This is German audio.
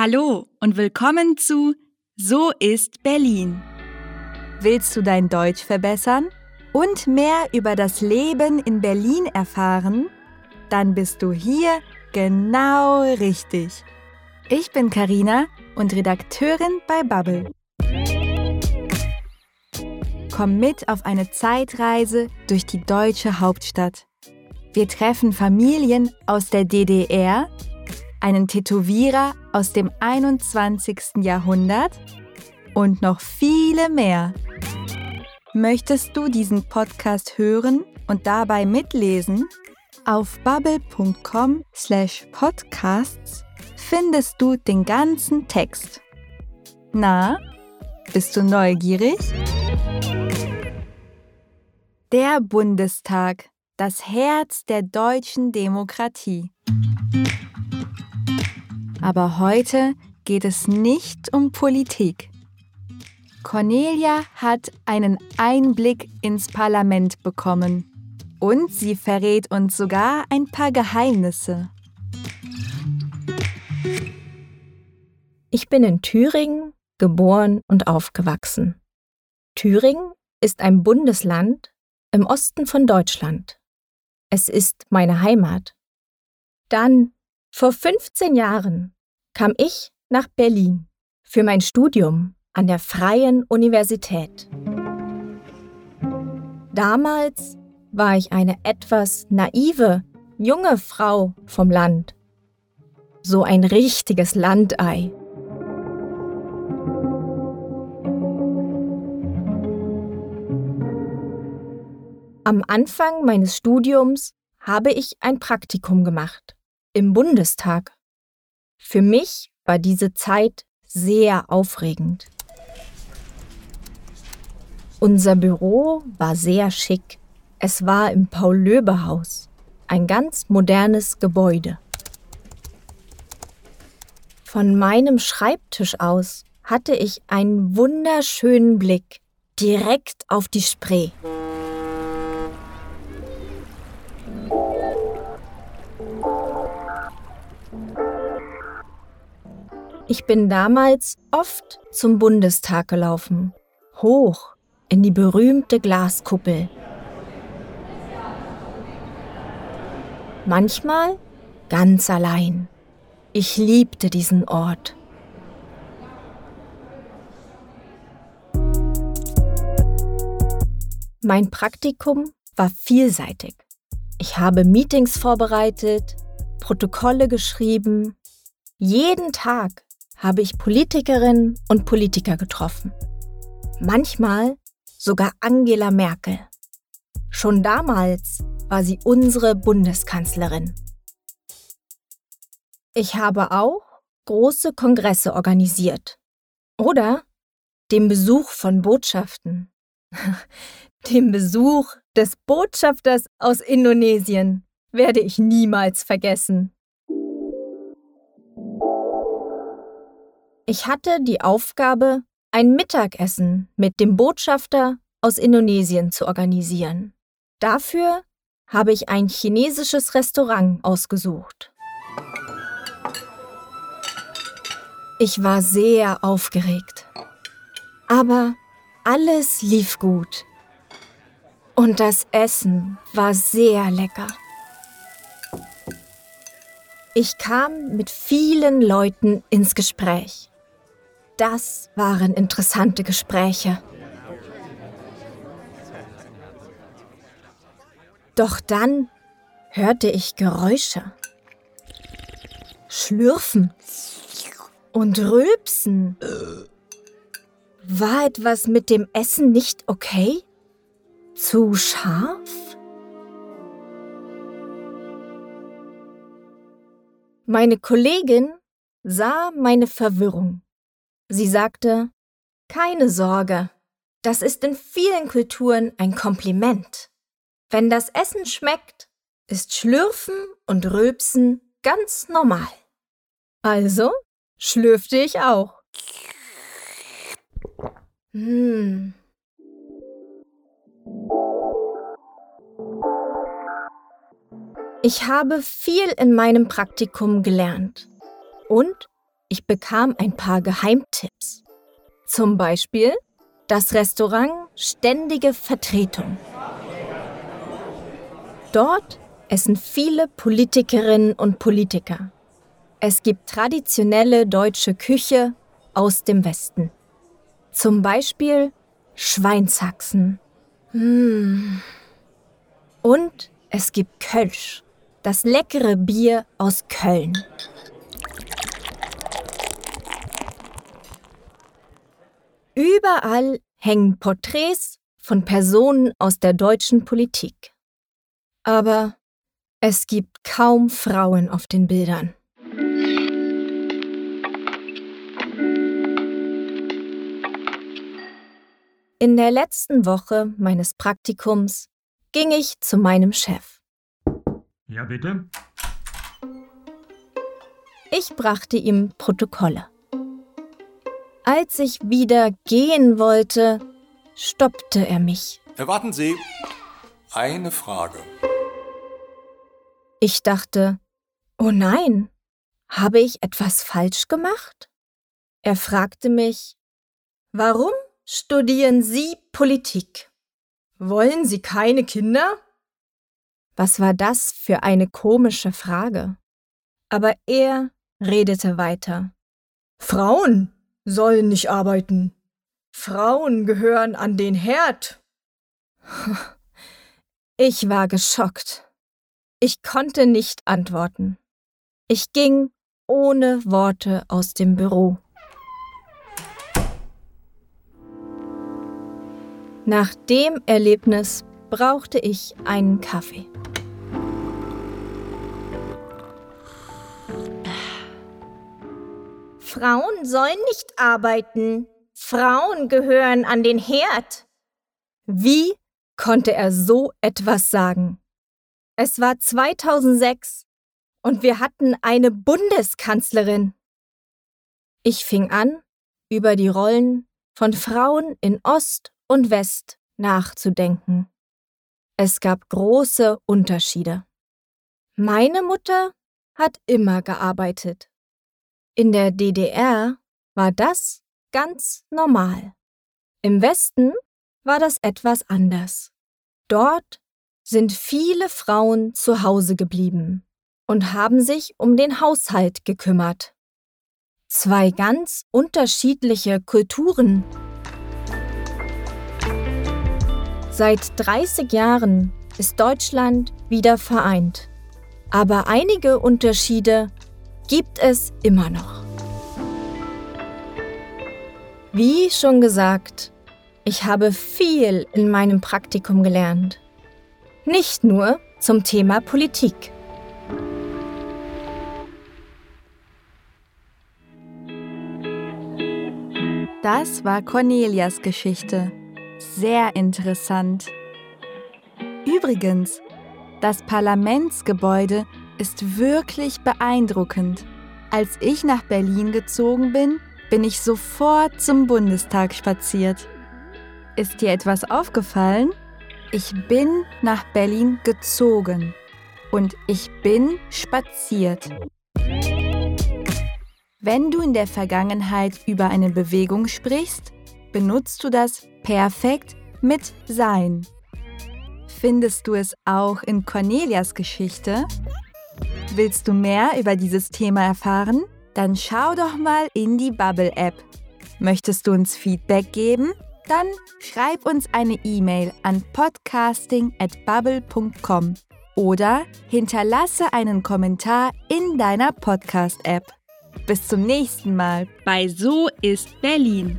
Hallo und willkommen zu So ist Berlin. Willst du dein Deutsch verbessern und mehr über das Leben in Berlin erfahren? Dann bist du hier genau richtig. Ich bin Karina und Redakteurin bei Bubble. Komm mit auf eine Zeitreise durch die deutsche Hauptstadt. Wir treffen Familien aus der DDR, einen Tätowierer aus dem 21. Jahrhundert und noch viele mehr. Möchtest du diesen Podcast hören und dabei mitlesen? Auf bubble.com/podcasts findest du den ganzen Text. Na, bist du neugierig? Der Bundestag, das Herz der deutschen Demokratie. Aber heute geht es nicht um Politik. Cornelia hat einen Einblick ins Parlament bekommen und sie verrät uns sogar ein paar Geheimnisse. Ich bin in Thüringen geboren und aufgewachsen. Thüringen ist ein Bundesland im Osten von Deutschland. Es ist meine Heimat. Dann, vor 15 Jahren, kam ich nach Berlin für mein Studium an der Freien Universität. Damals war ich eine etwas naive, junge Frau vom Land. So ein richtiges Landei. Am Anfang meines Studiums habe ich ein Praktikum gemacht im Bundestag. Für mich war diese Zeit sehr aufregend. Unser Büro war sehr schick. Es war im Paul-Löbe-Haus, ein ganz modernes Gebäude. Von meinem Schreibtisch aus hatte ich einen wunderschönen Blick direkt auf die Spree. Ich bin damals oft zum Bundestag gelaufen, hoch in die berühmte Glaskuppel. Manchmal ganz allein. Ich liebte diesen Ort. Mein Praktikum war vielseitig. Ich habe Meetings vorbereitet, Protokolle geschrieben. Jeden Tag habe ich Politikerinnen und Politiker getroffen. Manchmal sogar Angela Merkel. Schon damals war sie unsere Bundeskanzlerin. Ich habe auch große Kongresse organisiert. Oder den Besuch von Botschaften. den Besuch des Botschafters aus Indonesien werde ich niemals vergessen. Ich hatte die Aufgabe, ein Mittagessen mit dem Botschafter aus Indonesien zu organisieren. Dafür habe ich ein chinesisches Restaurant ausgesucht. Ich war sehr aufgeregt. Aber alles lief gut. Und das Essen war sehr lecker. Ich kam mit vielen Leuten ins Gespräch. Das waren interessante Gespräche. Doch dann hörte ich Geräusche. Schlürfen und Rülpsen. War etwas mit dem Essen nicht okay? Zu scharf? Meine Kollegin sah meine Verwirrung Sie sagte, keine Sorge, das ist in vielen Kulturen ein Kompliment. Wenn das Essen schmeckt, ist Schlürfen und Rülpsen ganz normal. Also schlürfte ich auch. Hm. Ich habe viel in meinem Praktikum gelernt und ich bekam ein paar Geheimtipps. Zum Beispiel das Restaurant Ständige Vertretung. Dort essen viele Politikerinnen und Politiker. Es gibt traditionelle deutsche Küche aus dem Westen. Zum Beispiel Schweinshaxen. Hm. Und es gibt Kölsch, das leckere Bier aus Köln. Überall hängen Porträts von Personen aus der deutschen Politik. Aber es gibt kaum Frauen auf den Bildern. In der letzten Woche meines Praktikums ging ich zu meinem Chef. Ja, bitte. Ich brachte ihm Protokolle. Als ich wieder gehen wollte, stoppte er mich. Warten Sie. Eine Frage. Ich dachte, oh nein, habe ich etwas falsch gemacht? Er fragte mich, warum studieren Sie Politik? Wollen Sie keine Kinder? Was war das für eine komische Frage? Aber er redete weiter. Frauen sollen nicht arbeiten. Frauen gehören an den Herd. Ich war geschockt. Ich konnte nicht antworten. Ich ging ohne Worte aus dem Büro. Nach dem Erlebnis brauchte ich einen Kaffee. Frauen sollen nicht arbeiten. Frauen gehören an den Herd. Wie konnte er so etwas sagen? Es war 2006 und wir hatten eine Bundeskanzlerin. Ich fing an, über die Rollen von Frauen in Ost und West nachzudenken. Es gab große Unterschiede. Meine Mutter hat immer gearbeitet. In der DDR war das ganz normal. Im Westen war das etwas anders. Dort sind viele Frauen zu Hause geblieben und haben sich um den Haushalt gekümmert. Zwei ganz unterschiedliche Kulturen Seit 30 Jahren ist Deutschland wieder vereint. Aber einige Unterschiede gibt es immer noch. Wie schon gesagt, ich habe viel in meinem Praktikum gelernt. Nicht nur zum Thema Politik. Das war Cornelias Geschichte. Sehr interessant. Übrigens, das Parlamentsgebäude ist wirklich beeindruckend. Als ich nach Berlin gezogen bin, bin ich sofort zum Bundestag spaziert. Ist dir etwas aufgefallen? Ich bin nach Berlin gezogen und ich bin spaziert. Wenn du in der Vergangenheit über eine Bewegung sprichst, benutzt du das perfekt mit sein. Findest du es auch in Cornelias Geschichte? Willst du mehr über dieses Thema erfahren? Dann schau doch mal in die Bubble App. Möchtest du uns Feedback geben? Dann schreib uns eine E-Mail an podcasting@bubble.com oder hinterlasse einen Kommentar in deiner Podcast-App. Bis zum nächsten Mal Bei So ist Berlin.